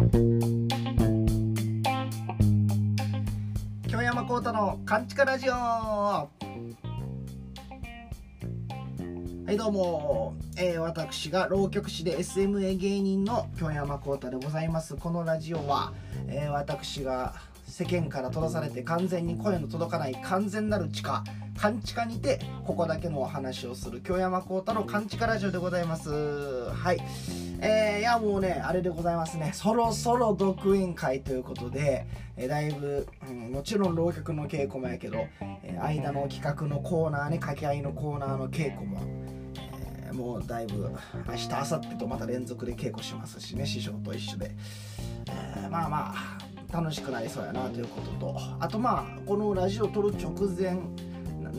京山幸太のカンチカラジオ。はいどうも、えー、私が浪曲師で SMA 芸人の京山幸太でございます。このラジオは、えー、私が世間から閉ざされて完全に声の届かない完全なる地下勘地下にてここだけのお話をする京山幸太の勘地下ラジオでございます。はい。えー、いやもうねあれでございますね。そろそろ独演会ということで、えー、だいぶ、うん、もちろん浪曲の稽古もやけど、えー、間の企画のコーナーね掛け合いのコーナーの稽古ももうだいぶ明日明後日とまた連続で稽古しますしね師匠と一緒で、えー、まあまあ楽しくなりそうやなということとあとまあこのラジオを撮る直前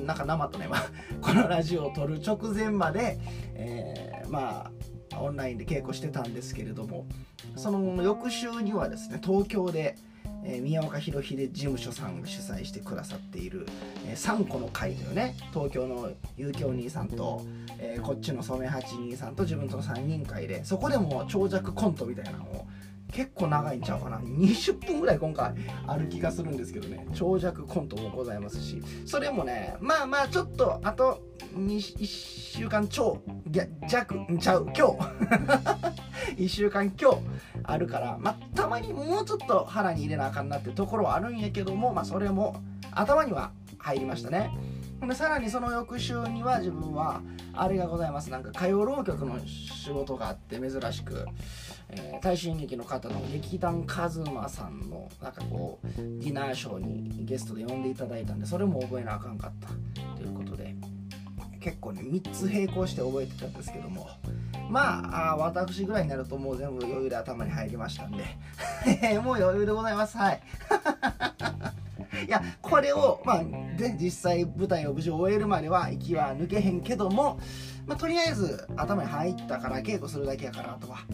なんか生とね、このラジオを撮る直前まで、えー、まあオンラインで稽古してたんですけれどもその翌週にはですね東京で、えー、宮岡博秀事務所さんが主催してくださっている「えー、3個の会」というね東京の遊興兄さんと、えー、こっちの染八兄さんと自分との3人会でそこでも長尺コントみたいなのを結構長いんちゃうかな。20分ぐらい今回ある気がするんですけどね。長尺コントもございますし。それもねまあまあちょっとあと1週間超弱ちゃう今日。1週間今日あるからまあたまにもうちょっと腹に入れなあかんなってところはあるんやけどもまあそれも頭には入りましたね。でさらにその翌週には自分はあれがございます。なんか歌謡浪曲の仕事があって珍しく、えー、大衆演劇の方の劇団カズマさんのなんかこうディナーショーにゲストで呼んでいただいたんでそれも覚えなあかんかったということで結構ね3つ並行して覚えてたんですけどもまあ私ぐらいになるともう全部余裕で頭に入りましたんで もう余裕でございます。はい。いやこれをまあで実際舞台を無事終えるまでは息は抜けへんけども、まあ、とりあえず頭に入ったから稽古するだけやからとかあなんか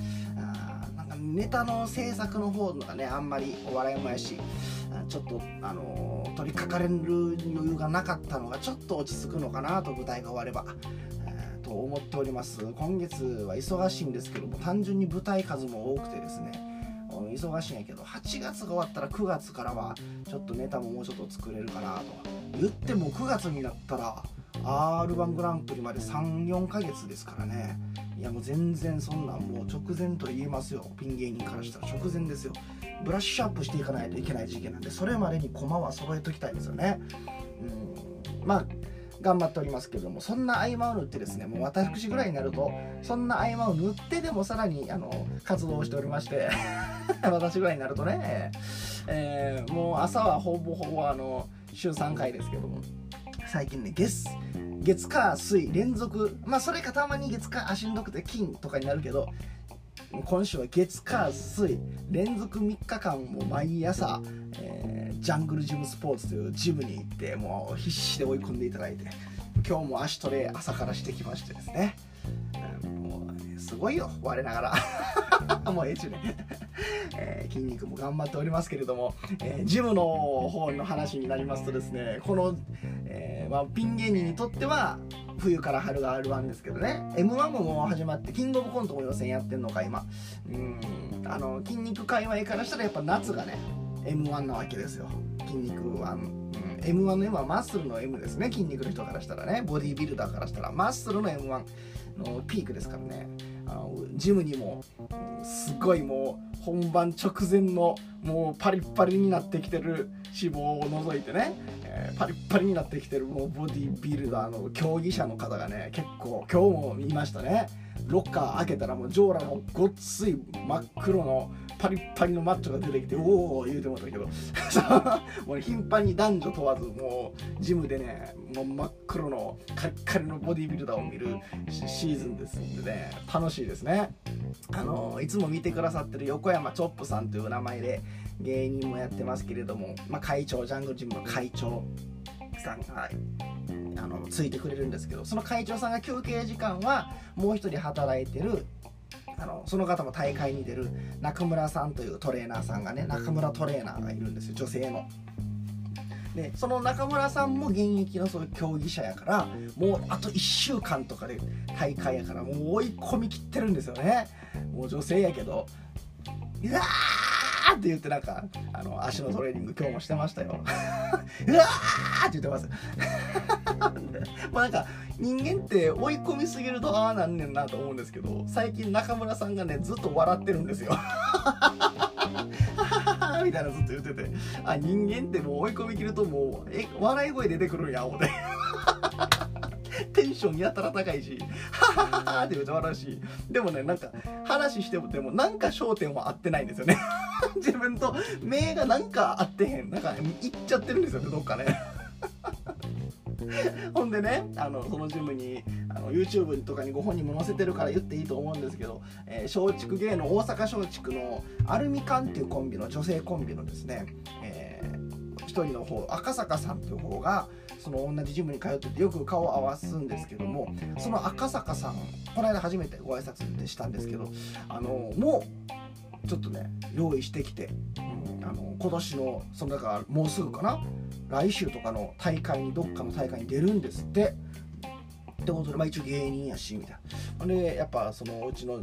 ネタの制作の方がねあんまりお笑いもやしちょっとあのー、取りかかれる余裕がなかったのがちょっと落ち着くのかなと舞台が終われば。と思っております今月は忙しいんですけども単純に舞台数も多くてですね忙しいんやけど8月が終わったら9月からはちょっとネタももうちょっと作れるかなと言っても9月になったら r 1グランプリまで34ヶ月ですからね。いやもう全然そんなんもう直前と言えますよ。ピン芸人からしたら直前ですよ。ブラッシュアップしていかないといけない時期なんでそれまでに駒は揃えときたいですよね。うん。まあ頑張っておりますけれどもそんな合間を縫ってですねもう私ぐらいになるとそんな合間を縫ってでもさらにあの活動をしておりまして 私ぐらいになるとね、えー、もう朝はほぼほぼあの週3回ですけども。最近ね月月火水連続。まあそれかたまに月火あしんどくて金とかになるけど今週は月火水連続3日間も毎朝、えー、ジャングルジムスポーツというジムに行ってもう必死で追い込んでいただいて今日も足トレ朝からしてきましてですね、もうすごいよ我ながら。もうええちゅね、えー、筋肉も頑張っておりますけれども、えー、ジムの方の話になりますとですねこの、えーまあ、ピン芸人にとっては冬から春が R1 ですけどね。m 1ももう始まってキングオブコントも予選やってんのか今。うん。あの筋肉界隈からしたらやっぱ夏がね m 1なわけですよ。筋肉1、うん、m 1の M はマッスルの M ですね。筋肉の人からしたらね。ボディービルダーからしたらマッスルの m 1のピークですからね。あのジムにも、すごいもう本番直前のもうパリッパリになってきてる脂肪を除いてね。えー、パリッパリになってきてるもうボディービルダーの競技者の方がね結構今日も見ましたね。ロッカー開けたらもうジョーラのごっつい真っ黒のパリッパリのマッチョが出てきておお言うてもったけど。もう頻繁に男女問わずもうジムでねもう真っ黒のカリカリのボディービルダーを見るシーズンですんでね楽しいですね。あのいつも見てくださってる横山チョップさんという名前で芸人もやってますけれども、まあ、会長ジャングルジムの会長さんが、あのついてくれるんですけどその会長さんが休憩時間はもう一人働いてるあのその方も大会に出る中村さんというトレーナーさんがね中村トレーナーがいるんですよ女性の。でその中村さんも現役のそういう競技者やからもうあと1週間とかで大会やからもう追い込みきってるんですよねもう女性やけどうわーって言ってなんかあの足のトレーニング今日もしてましたよ。うわーって言ってます。まあなんか人間って追い込みすぎるとああなんねんなと思うんですけど最近中村さんがねずっと笑ってるんですよ。みたいなずっと言ってて。あ人間ってもう追い込みきるともうえ笑い声出てくるんや思て。テンションやたら高いし、ははははって言うと笑うし、でもね、なんか、話しても、でも、なんか焦点は合ってないんですよね。自分と目がなんか合ってへん。なんか、いっちゃってるんですよね、どっかね。ほんでね、あの、そのジムに、あの、YouTube とかにご本人も載せてるから言っていいと思うんですけど、えー、松竹芸の大阪松竹のアルミカンっていうコンビの、女性コンビのですね、えー、一人の方、赤坂さんっていう方が、その同じジムに通っててよく顔を合わすんですけどもその赤坂さんこの間初めてご挨拶でしたんですけどあのもうちょっとね用意してきて、うん、あの今年のそのだからもうすぐかな？来週とかの大会にどっかの大会に出るんですって。ってことで、まあ、一応芸人やしみたいな。でやっぱそのうちの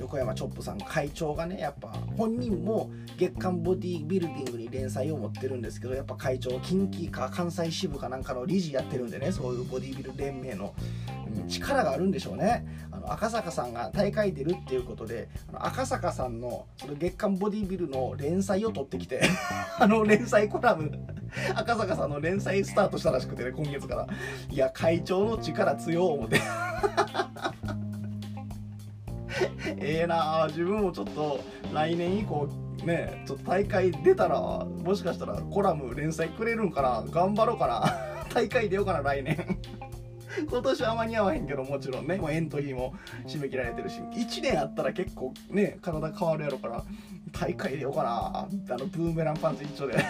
横山チョップさん会長がねやっぱ本人も月刊ボディビルディングに連載を持ってるんですけどやっぱ会長近畿か関西支部かなんかの理事やってるんでねそういうボディビル連盟の、力があるんでしょうね。あの赤坂さんが大会出るっていうことであの赤坂さんのその月刊ボディビルの連載を取ってきて あの連載コラム赤坂さんの連載スタートしたらしくてね今月から。いや会長の力強思って。ええな自分もちょっと来年以降ねちょっと大会出たらもしかしたらコラム連載くれるんかな頑張ろうかな 大会出ようかな来年。今年は間に合わへんけどもちろんねもうエントリーも締め切られてるし1年あったら結構ね体変わるやろから大会出ようかなあのブーメランパンツ一丁で。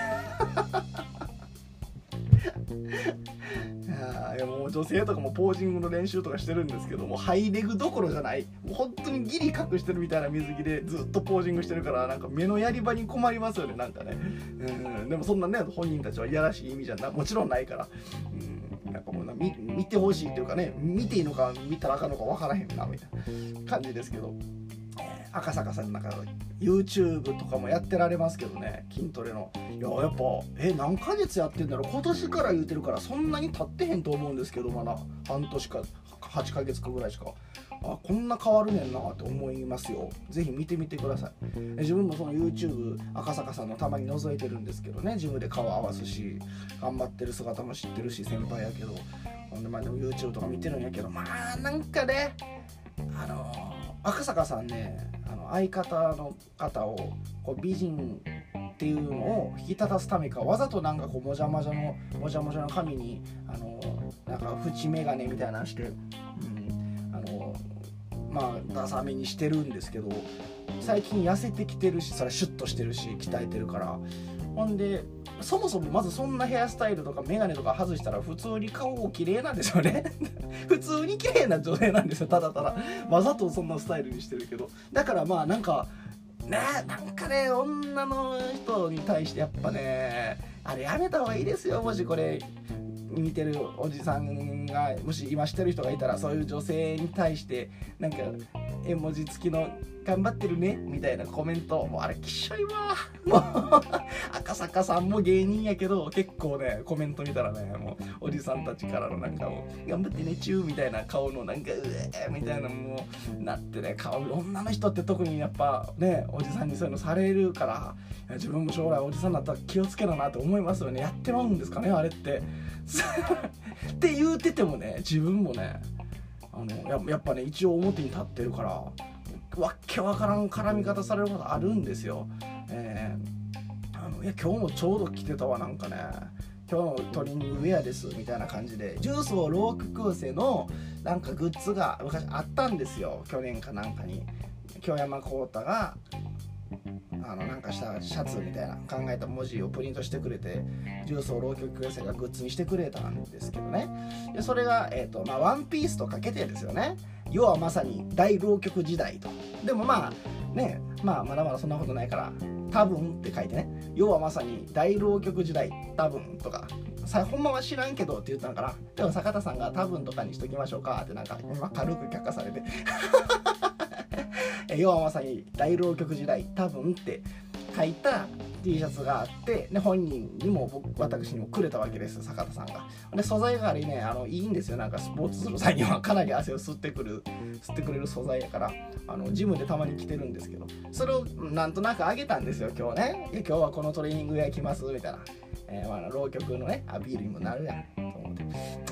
いやもう女性とかもポージングの練習とかしてるんですけどもハイレグどころじゃない。もう本当にギリ隠してるみたいな水着でずっとポージングしてるからなんか目のやり場に困りますよねなんかね。うんでもそんなね本人たちはいやらしい意味じゃなもちろんないから。うんなんかもうな見見てほしいというかね見ていいのか見たらあかんのか分からへんなみたいな感じですけど。赤坂さんなんか YouTube とかもやってられますけどね筋トレの。いややっぱえ何ヶ月やってんだろう？今年から言うてるからそんなに経ってへんと思うんですけどまだ。半年か8ヶ月かぐらいしか。あこんな変わるねんなって思いますよ。ぜひ見てみてください。自分もその YouTube 赤坂さんのたまに覗いてるんですけどね。ジムで顔合わすし頑張ってる姿も知ってるし先輩やけど。ほんでまあでも YouTube とか見てるんやけどまあなんかねあのー、赤坂さんねあの相方の方をこう美人っていうのを引き立たすためかわざとなんかこうもじゃもじゃのもじゃもじゃの髪にあのなんか縁眼鏡みたいなのして、うん、あのまあダサめにしてるんですけど最近痩せてきてるしそれシュッとしてるし鍛えてるから。ほんでそもそもまずそんなヘアスタイルとかメガネとか外したら普通に顔を綺麗なんですよね。普通に綺麗な女性なんですよただただ。わざとそんなスタイルにしてるけど。だからまあなんかねなんかね女の人に対してやっぱねあれやめた方がいいですよ。もしこれ見てるおじさんがもし今してる人がいたらそういう女性に対してなんか絵文字付きの頑張ってるねみたいなコメント。もうあれきっしょいわ。も う赤坂さんも芸人やけど結構ねコメント見たらねもうおじさんたちからのなんかもう頑張ってねチューみたいな顔のなんかうえみたいなもうなってね顔女の人って特にやっぱねおじさんにそういうのされるから自分も将来おじさんになったら気をつけななって思いますよね。やってまうんですかねあれって。って言うててもね自分もねあのやっぱね一応表に立ってるからわっけわからん絡み方されることあるんですよ。えー、あのいや今日もちょうど来てたわなんかね。今日のトリミングウェアですみたいな感じでジュースをローククーセのなんかグッズが昔あったんですよ。去年かなんかに。京山浩太があのなんかしたシャツみたいな考えた文字をプリントしてくれて重曹浪曲寄せがグッズにしてくれたんですけどね。でそれが、えーとまあ、ワンピースとかけてですよね。要はまさに大浪曲時代と。でもまあねまあまだまだそんなことないから多分って書いてね。要はまさに大浪曲時代多分とか。さほんまは知らんけどって言ったのかな。でも坂田さんが多分とかにしときましょうかってなんか今軽く却下されて。要はまさに大浪曲時代多分って書いた T シャツがあってで本人にも僕私にもくれたわけです坂田さんが。で素材がありねあのいいんですよ。なんかスポーツする際にはかなり汗を吸ってくる吸ってくれる素材やからあのジムでたまに着てるんですけど。それをなんとなくあげたんですよ今日ね今日はこのトレーニングウェア着ます？みたいな、えー、まあ、浪曲のねアピールにもなるやんと思って。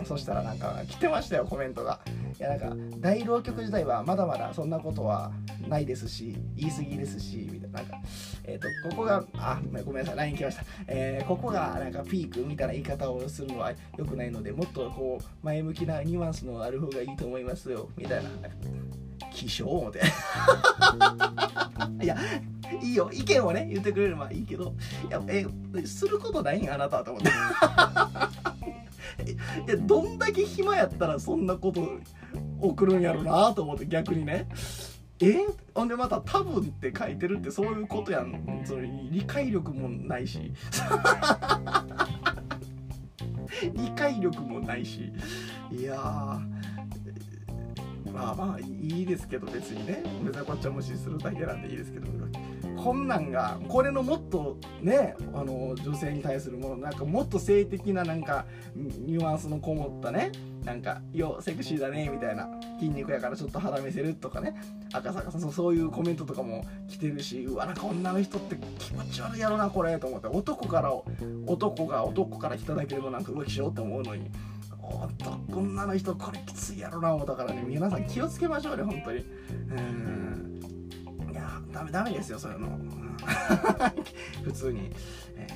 そしたらなんか来てましたよコメントが。いやなんか大浪曲時代はまだまだそんなことはないですし言い過ぎですしみたいな。なんかえっ、ー、とここがあごめんなさい LINE 来ました、えー、ここがなんかピークみたいな言い方をするのは良くないのでもっとこう前向きなニュアンスのある方がいいと思いますよみたいな。気象思ていやいいよ。意見をね言ってくれればいいけどいやえすることないんあなたと思って。いやどんだけ暇やったらそんなこと送るんやろなと思って逆にね。えほんでまた「多分」って書いてるってそういうことやんそれ理解力もないし。理解力もないし。いやまあまあいいですけど別にね。別にこっちは無視するだけなんでいいですけど。こんなんがこれのもっとねあの女性に対するものなんかもっと性的ななんかニュアンスのこもったね。なんか「よセクシーだね」みたいな。筋肉やからちょっと肌見せるとかね。赤坂さんそういうコメントとかも来てるしうわなんか女の人って気持ち悪いやろなこれと思って。男から男が男から来ただけでもなんか浮気しようって思うのに。男女の人これきついやろな思ったからね皆さん気をつけましょうね本当に。うん。いやダメダメですよそういうの。普通に、え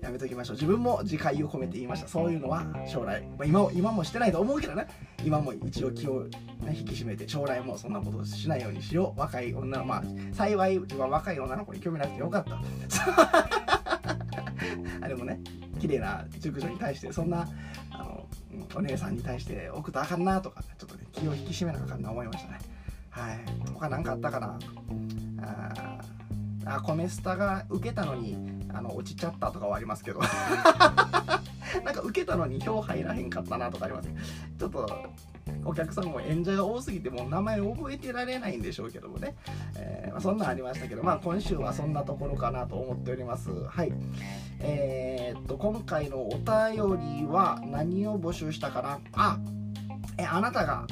ー、やめときましょう。自分も自戒を込めて言いました。そういうのは将来、まあ、今も今もしてないと思うけどね。今も一応気を、ね、引き締めて将来もそんなことしないようにしよう。若い女のまあ幸い自分は若い女の子に興味なくてよかった。あれもね綺麗な熟女に対してそんなお姉さんに対して送ったらあかんなとかちょっとね気を引き締めなあかんな思いましたね。はい。他何かあったかな？ああコメスタが受けたのにあの落ちちゃったとかはありますけど。なんか受けたのに票入らへんかったなとかあります。ちょっとお客さんも演者が多すぎてもう名前覚えてられないんでしょうけどもね、え、まあ、そんなんありましたけどまあ今週はそんなところかなと思っております。はい。えー、っと今回のお便りは何を募集したかな？あえあなたが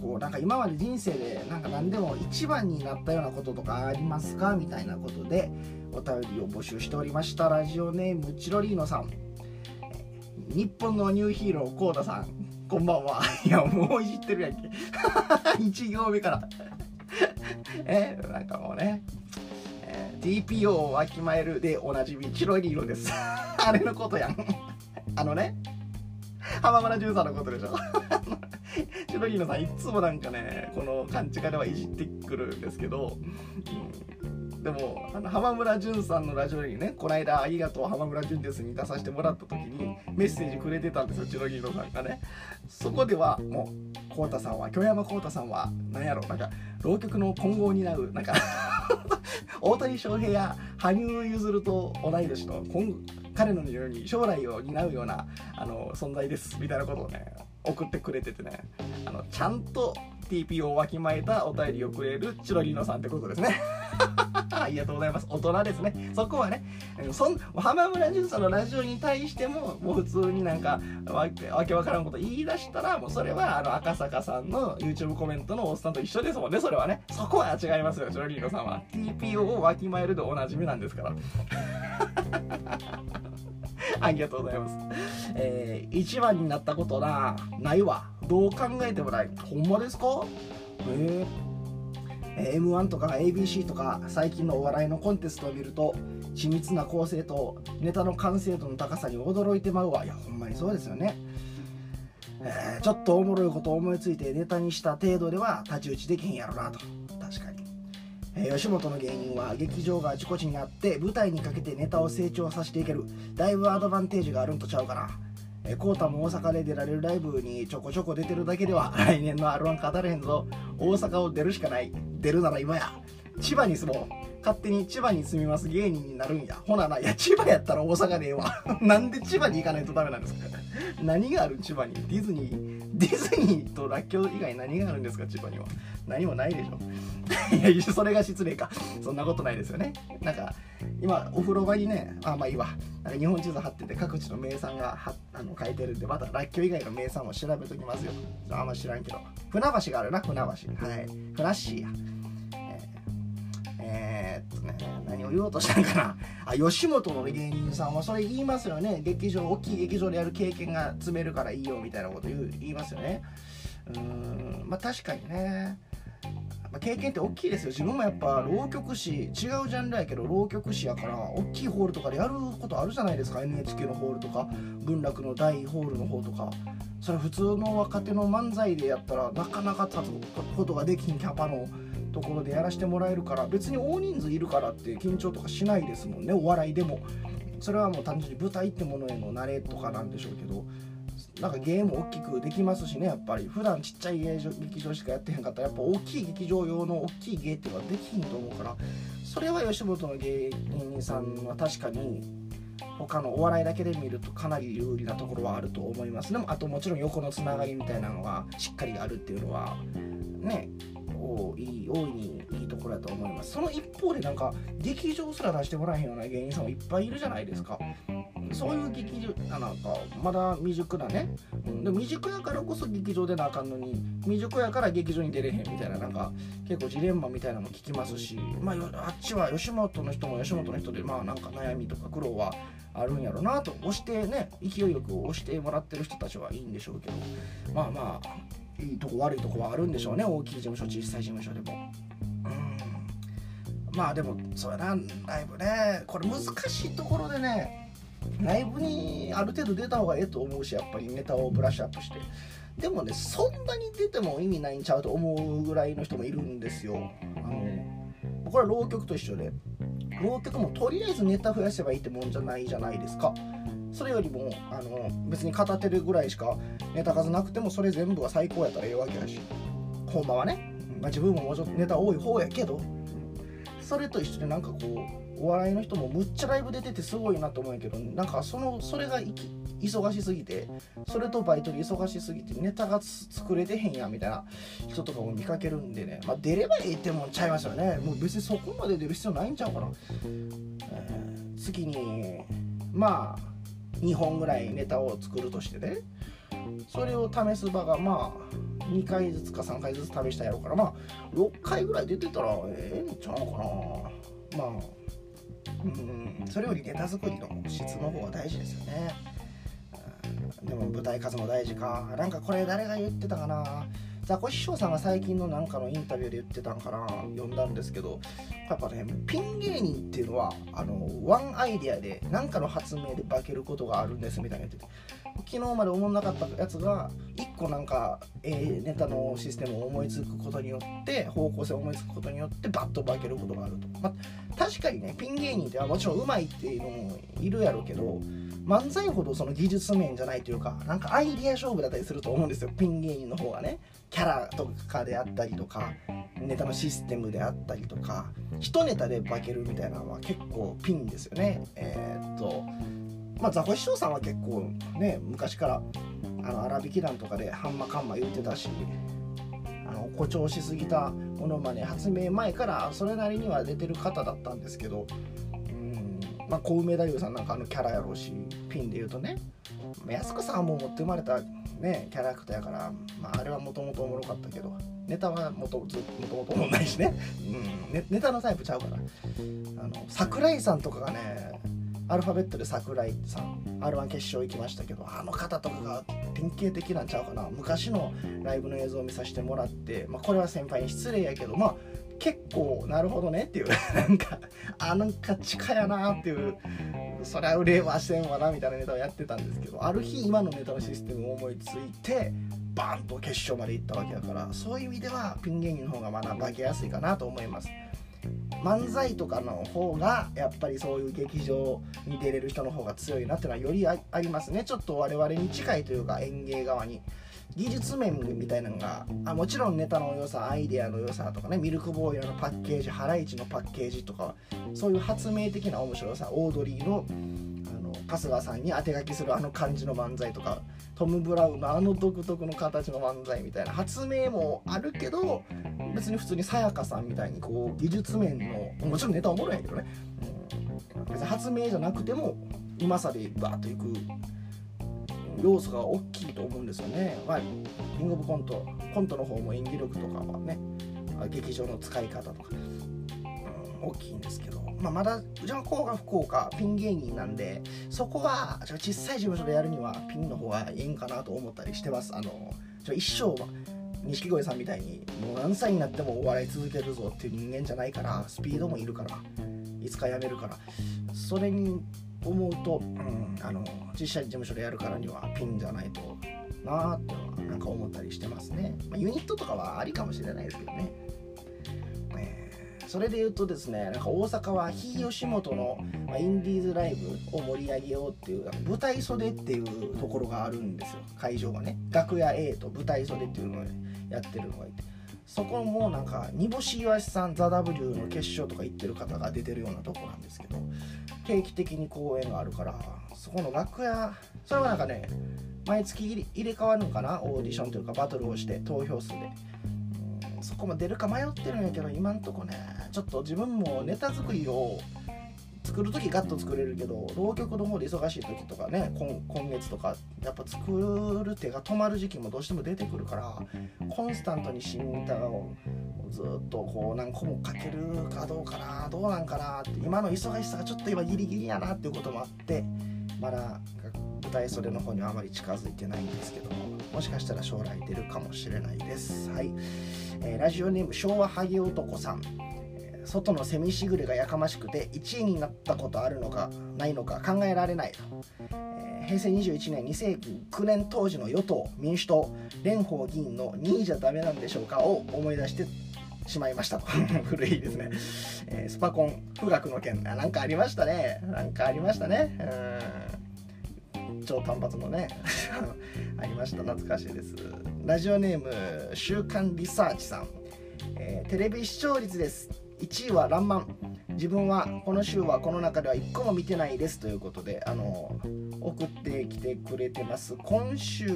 こうなんか今まで人生でなんか何でも一番になったようなこととかありますか？みたいなことでお便りを募集しておりました。ラジオネームチロリーノさん。日本のニューヒーローコーダさん。こんばんは。いやもういじってるやんけ。1行目から。えなんかもうね、えー、TPO をわきまえるでおなじみチロリーノです。あれのことやん。あのね。浜村淳さんのことでしょ。チロリーノさんいつもなんかねこの勘違いではいじってくるんですけど、うん、でもあの浜村淳さんのラジオにねこの間「ありがとう浜村淳です」に出させてもらった時にメッセージくれてたんですよチロリーノさんがね。そこではもう浩太さんは京山浩太さんは何やろなんか浪曲の今後を担うなんか 大谷翔平や羽生結弦と同い年の今彼のように将来を担うようなあの存在ですみたいなことをね送ってくれててね。あのちゃんと TP をわきまえたお便りをくれるチロリーノさんってことですね。ありがとうございます。大人ですね。そこはねそん浜村淳さんのラジオに対してももう普通になんかわけわからんこと言い出したらもうそれはあの赤坂さんの YouTube コメントのおっさんと一緒ですもんね。それはね。そこは違いますよチロリーノさんは。TPO をわきまえるでおなじみなんですから。ありがとうございます。えー、一番になったことな、ないわ。どう考えてもない。ほんまですか？えー、M1 とか ABC とか最近のお笑いのコンテストを見ると緻密な構成とネタの完成度の高さに驚いてまうわいやほんまにそうですよね、えー、ちょっとおもろいことを思いついてネタにした程度では太刀打ちできへんやろなとえ、吉本の芸人は劇場があちこちにあって舞台にかけてネタを成長させていける。だいぶアドバンテージがあるんとちゃうかな。えー、コータも大阪で出られるライブにちょこちょこ出てるだけでは 来年の R1 語れへんぞ。大阪を出るしかない。出るなら今や。千葉に住もう。勝手に千葉に住みます芸人になるんや。ほなないや千葉やったら大阪でええわ。なんで千葉に行かないとダメなんですか？何がある千葉に？ディズニーディズニーとらっきょう以外何があるんですか？千葉には。何もないでしょ。いやそれが失礼か。そんなことないですよね。なんか今お風呂場にねあまあいいわ。なんか日本地図貼ってて各地の名産がはあの書いてるんでまたらっきょう以外の名産も調べときますよ。あんま知らんけど。船橋があるな船橋。はい。ふなっしーや。っとね何を言おうとしたんかな。あ吉本の芸人さんはそれ言いますよね。劇場大きい劇場でやる経験が積めるからいいよみたいなこと言う言いますよね。うんまあ確かにね。ま経験って大きいですよ。自分もやっぱ浪曲師違うジャンルやけど浪曲師やから大きいホールとかでやることあるじゃないですか。NHK のホールとか文楽の大ホールの方とか。それ普通の若手の漫才でやったらなかなか立つことができんキャパのところでやらせてもらえるから別に大人数いるからって緊張とかしないですもんね。お笑いでも。それはもう単純に舞台ってものへの慣れとかなんでしょうけどなんかゲーム大きくできますしねやっぱり。普段ちっちゃい劇場しかやってへんかったらやっぱ大きい劇場用の大きい芸っていうのはできひんと思うからそれは吉本の芸人さんは確かに他のお笑いだけで見るとかなり有利なところはあると思います。でもあともちろん横のつながりみたいなのがしっかりあるっていうのはねいい大いにいいところだと思います。その一方でなんか劇場すら出してもらえへんような芸人さんもいっぱいいるじゃないですか。そういう劇場なんかまだ未熟なね、で未熟やからこそ劇場でなあかんのに未熟やから劇場に出れへんみたいななんか結構ジレンマみたいなの聞きますしまああっちは吉本の人も吉本の人でまあなんか悩みとか苦労はあるんやろなと押してね勢いよく押してもらってる人たちはいいんでしょうけど。まあまあいいとこ悪いとこはあるんでしょうね。大きい事務所小さい事務所でも。うん。まあでもそうやな。ライブね。これ難しいところでねライブにある程度出た方がええと思うしやっぱりネタをブラッシュアップして。でもねそんなに出ても意味ないんちゃうと思うぐらいの人もいるんですよ。あのこれは浪曲と一緒で。浪曲もとりあえずネタ増やせばいいってもんじゃないじゃないですか。それよりもあの別に片手るぐらいしかネタ数なくてもそれ全部は最高やったらええわけやし。ほんまはね、まあ、自分ももうちょっとネタ多い方やけど。それと一緒でなんかこうお笑いの人もむっちゃライブ出ててすごいなと思うんやけどなんかそのそれが忙しすぎてそれとバイトで忙しすぎてネタが作れてへんやみたいな人とかも見かけるんでね、まあ、出ればいいってもんちゃいますよね。もう別にそこまで出る必要ないんちゃうかな、えー、次にまあ2本ぐらいネタを作るとしてねそれを試す場がまあ2回ずつか3回ずつ試したやろうからまあ6回ぐらい出てたらええんちゃうかな。まあうんそれよりネタ作りの質の方が大事ですよね。でも舞台数も大事か。なんかこれ誰が言ってたかな。ザコシショウさんが最近のなんかのインタビューで言ってたんかな読んだんですけどやっぱねピン芸人っていうのはあのワンアイデアで何かの発明で化けることがあるんですみたいな言ってて昨日まで思んなかったやつが1個なんか、えー、ネタのシステムを思いつくことによって方向性を思いつくことによってバッと化けることがあると、まあ、確かにねピン芸人ってもちろんうまいっていうのもいるやろうけど漫才ほどその技術面じゃないというかなんかアイディア勝負だったりすると思うんですよ。ピン芸人の方がね。キャラとかであったりとかネタのシステムであったりとか一ネタで化けるみたいなのは結構ピンですよね。えー、っとまあザコシショウさんは結構ね昔からあの荒引き団とかでハンマカンマ言ってたしあの誇張しすぎたものまね発明前からそれなりには出てる方だったんですけどうんまあ、小梅太夫さんなんかあのキャラやろうしピンで言うとね安子さんも持って生まれた、ね、キャラクターやから、まあ、あれはもともとおもろかったけどネタはもともとおもないしね,、うん、ネタのタイプちゃうから。あの桜井さんとかがねアルファベットで桜井さん r 1決勝行きましたけどあの方とかが典型的なんちゃうかな。昔のライブの映像を見させてもらって、まあ、これは先輩に失礼やけどまあ結構なるほどねっていうなんかあなんか近やなっていうそりゃ令和してんわなみたいなネタをやってたんですけどある日今のネタのシステムを思いついてバンと決勝まで行ったわけだからそういう意味ではピン芸人の方がまだ化けやすいかなと思います。漫才とかの方がやっぱりそういう劇場に出れる人の方が強いなっていうのはよりありますね。ちょっと我々に近いというか演芸側に。技術面みたいなのがあもちろんネタの良さアイデアの良さとかねミルクボーイのパッケージハライチのパッケージとかそういう発明的な面白さオードリーのあの春日さんに当て書きするあの感じの漫才とかトム・ブラウンのあの独特の形の漫才みたいな発明もあるけど別に普通にさやかさんみたいにこう技術面のもちろんネタおもろいんやけどね、うん、別に発明じゃなくてもうまさでバーッといく要素が大きいと思うんですよね。まあ、キングオブコント、コントの方も演技力とかはね、劇場の使い方とか、うん、大きいんですけど、まあ、まだうちの子が福岡ピン芸人なんでそこは小さい事務所でやるにはピンの方がいいんかなと思ったりしてます。あの一生錦鯉さんみたいにもう何歳になってもお笑い続けるぞっていう人間じゃないからスピードもいるからいつか辞めるから。それに思うと、うん、あの実写事務所でやるからにはピンじゃないとなーってなんか思ったりしてますね、まあ、ユニットとかはありかもしれないですけどね、それで言うとですねなんか大阪は非吉本の、ま、インディーズライブを盛り上げようっていう舞台袖っていうところがあるんですよ。会場がね。楽屋 A と舞台袖っていうのをやってるのがいて。そこもなんか煮干し岩しさんザ・ W の決勝とか行ってる方が出てるようなとこなんですけど定期的に公演があるからそこの楽屋それはなんかね毎月入れ替わるのかな？オーディションというかバトルをして投票数で。そこも出るか迷ってるんやけど今んとこねちょっと自分もネタ作りを作る時ガッと作れるけど浪曲の方で忙しい時とかね今月とかやっぱ作る手が止まる時期もどうしても出てくるからコンスタントに新ネタをずっとこう何個もかけるかどうかなどうなんかなって今の忙しさがちょっと今ギリギリやなっていうこともあってまだ舞台袖の方にはあまり近づいてないんですけどももしかしたら将来出るかもしれないです。はい、え、ラジオネーム昭和ハゲ男さん。外のセミしぐれがやかましくて1位になったことあるのかないのか考えられない。と、え、平成21年2世紀9年当時の与党民主党蓮舫議員の2位じゃダメなんでしょうかを思い出してしまいました。と 古いですね、えー、スパコン富岳の件。なんかありましたね。なんかありましたね。うん。超単発のね。ありました。懐かしいです。ラジオネーム週刊リサーチさん、えー、テレビ視聴率です。1位は「らんまん」自分はこの週はこの中では1個も見てないですということであの送ってきてくれてます。今週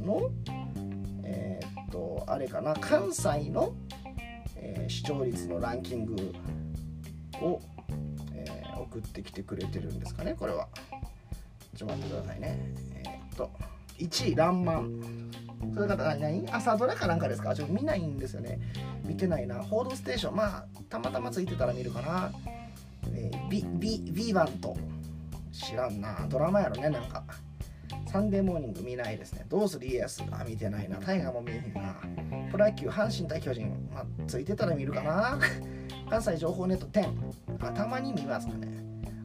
のえー、っとあれかな。関西の、えー、視聴率のランキングを、えー、送ってきてくれてるんですかねこれは。ちょっと待ってくださいね。え、っと1位「らんまん」それから何？朝ドラかなんかですか？ちょっと見ないんですよね。見てないな「報道ステーション」まあたまたまついてたら見るかな。えー、ビビビーバント知らんな。ドラマやろねなんか。サンデーモーニング見ないですね。どうする家康あ見てないな。大河も見えへんな。プロ野球阪神対巨人、まあ、ついてたら見るかな。関西情報ネット10あたまに見ますかね。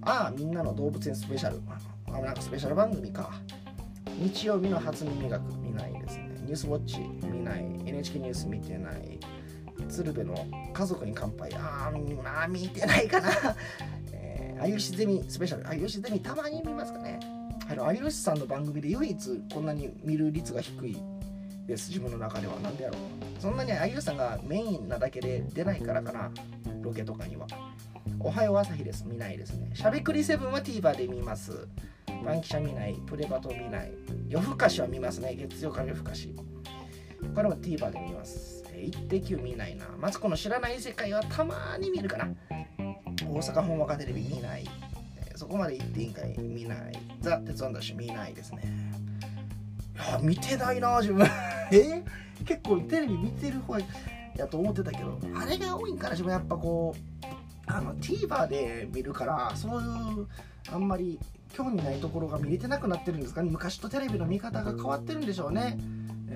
ああみんなの動物園スペシャル。あなんかスペシャル番組か。日曜日の初耳学見ないです。ニュースウォッチ見ない NHK ニュース見てない鶴瓶の家族に乾杯あーまあ見てないかな。えー、有吉ゼミスペシャル。有吉ゼミたまに見ますかね。あの有吉さんの番組で唯一こんなに見る率が低いです。自分の中では。何でやろう。そんなに有吉さんがメインなだけで出ないからかな。ロケとかには。おはよう朝日です。見ないですね。しゃべくりセブンは TVer で見ます。バンキシャ見ない。プレバト見ない。夜更かしは見ますね。月曜から夜更かし。これも TVer で見ます。イッテ Q 見ないな。マツコの知らない世界はたまに見るかな。大阪本若テレビ見ない。そこまで行っていいんかい見ない。ザ・鉄腕ダッシュ見ないですね。いや見てないな自分。え？結構テレビ見てる方やと思ってたけどあれが多いんかな自分。やっぱこうあの TVer で見るからそういうあんまり興味ないところが見れてなくなってるんですかね。昔とテレビの見方が変わってるんでしょうね、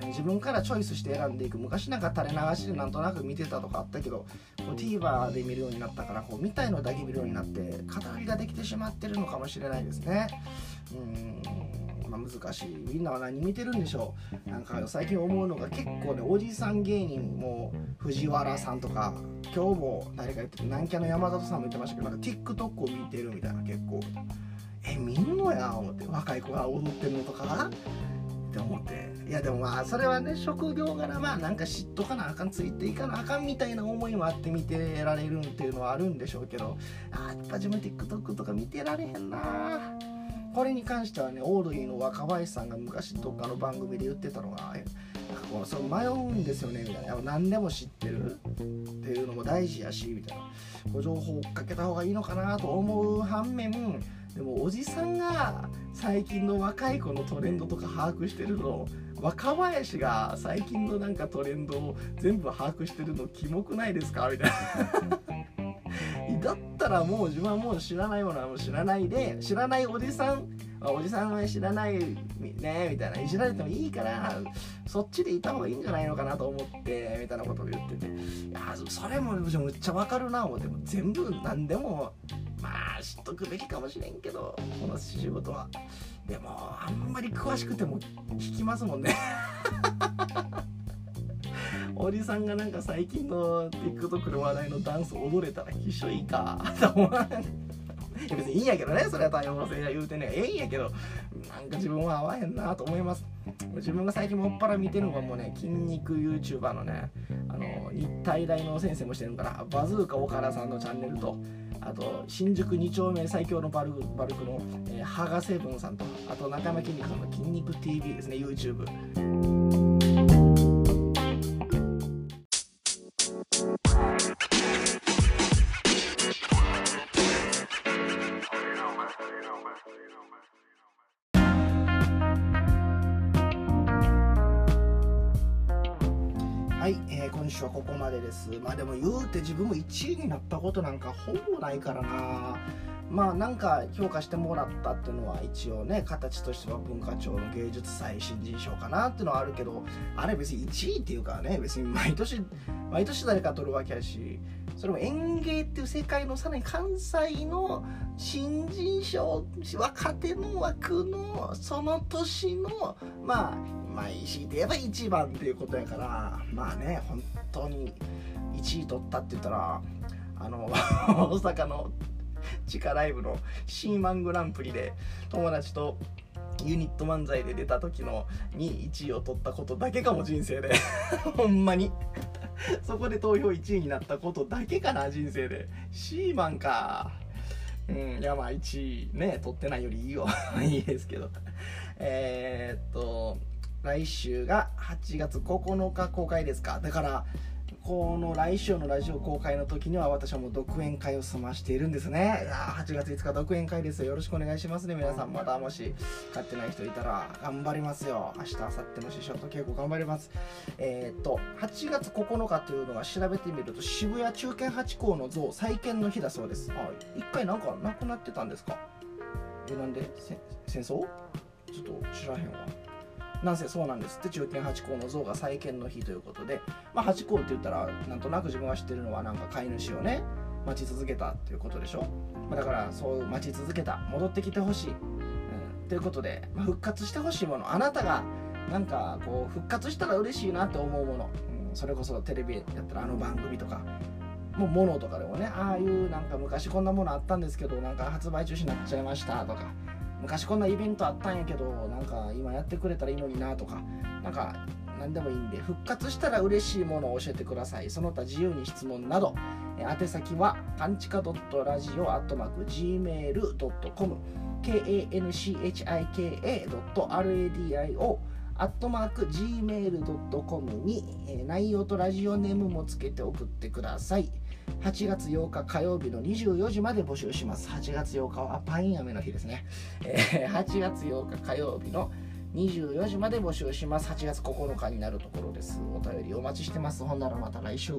え、自分からチョイスして選んでいく。昔なんか垂れ流しでなんとなく見てたとかあったけどこう TVer で見るようになったからこう見たいのだけ見るようになって偏りができてしまってるのかもしれないですね。うん、難しい。みんなは何見てるんでしょう？なんか最近思うのが結構ねおじさん芸人も藤原さんとか今日も誰か言ってる南キャの山里さんも言ってましたけどなんか TikTok を見てるみたいな結構。え見んのや思って若い子が踊ってるのとか？って思って。いやでもまあそれはね職業柄まあなんか知っとかなあかんついていかなあかんみたいな思いもあって見てられるっていうのはあるんでしょうけどあやっぱ自分 TikTok とか見てられへんなこれに関してはねオードリーの若林さんが昔どっかの番組で言ってたのがこうそ迷うんですよねみたいな。何でも知ってるっていうのも大事やしみたいな。こう情報をかけた方がいいのかなと思う反面でもおじさんが最近の若い子のトレンドとか把握してるの若林が最近のなんかトレンドを全部把握してるのキモくないですか？みたいな。だったらもう自分はもう知らないものはもう知らないで知らないおじさんおじさんは知らないねみたいないじられてもいいからそっちでいた方がいいんじゃないのかなと思ってみたいなことを言ってて。いやそれもむっちゃわかるな思って全部何でもまあ知っとくべきかもしれんけどこの仕事は。でもあんまり詳しくても聞きますもんね。おじさんがなんか最近の TikTok の話題のダンス踊れたら一緒いいか？と思わない別にいいんやけどねそれは多様性や言うてねええんやけどなんか自分は合わへんなと思います。自分が最近もっぱら見てるのがもうね筋肉 YouTuber のねあの日体大の先生もしてるからバズーカ岡田さんのチャンネルとあと新宿2丁目最強のバルクの、えー、ハガセブンさんとあと中山筋肉さんの筋肉 TV ですね YouTube えー、今週はここまでです。まあでも言うて自分も1位になったことなんかほぼないからな。まあなんか評価してもらったっていうのは一応ね形としては文化庁の芸術祭新人賞かなっていうのはあるけどあれ別に1位っていうかね別に毎年毎年誰か取るわけやしそれも演芸っていう世界のさらに関西の新人賞若手の枠のその年のまあまあ石で言えば一番っていうことやからまあね本当に1位取ったって言ったらあの 大阪の地下ライブのシーマングランプリで友達とユニット漫才で出た時のに1位を取ったことだけかも人生で。ほんまに。そこで投票1位になったことだけかな人生で。シーマンか。うんいやまあ1位ね取ってないよりいいよ いいですけど。えー、っと来週が8月9日公開ですか。だからこの来週のラジオ公開の時には私はもう独演会を済ましているんですね。いや8月5日独演会ですよ。よろしくお願いしますね。皆さんまたもし買ってない人いたら頑張りますよ。明日明後日の師匠と稽古頑張ります。えー、っと8月9日というのは調べてみると渋谷中堅八甲の像再建の日だそうです。あ一回なんかなくなってたんですか？えなんで？戦争？ちょっと知らへんわなんせそうなんですって中堅八甲の像が再建の日ということで、まあ、八甲って言ったらなんとなく自分が知ってるのはなんか飼い主をね待ち続けたっていうことでしょ、まあ、だからそう待ち続けた。戻ってきてほしい、うん、ということで、まあ、復活してほしいもの。あなたがなんかこう復活したら嬉しいなって思うもの、うん、それこそテレビやったらあの番組とか。もう物とかでもねああいうなんか昔こんなものあったんですけどなんか発売中止になっちゃいましたとか。昔こんなイベントあったんやけどなんか今やってくれたらいいのになとかなんか何でもいいんで復活したら嬉しいものを教えてくださいその他自由に質問など宛先はカンチカ .radio.gmail.com kanchika.radio アットマーク gmail.com に、え内容とラジオネームもつけて送ってください。8月8日火曜日の24時まで募集します。8月8日はパイン飴の日ですね。えー、8月8日火曜日の24時まで募集します。8月9日になるところです。お便りお待ちしてます。ほんならまた来週。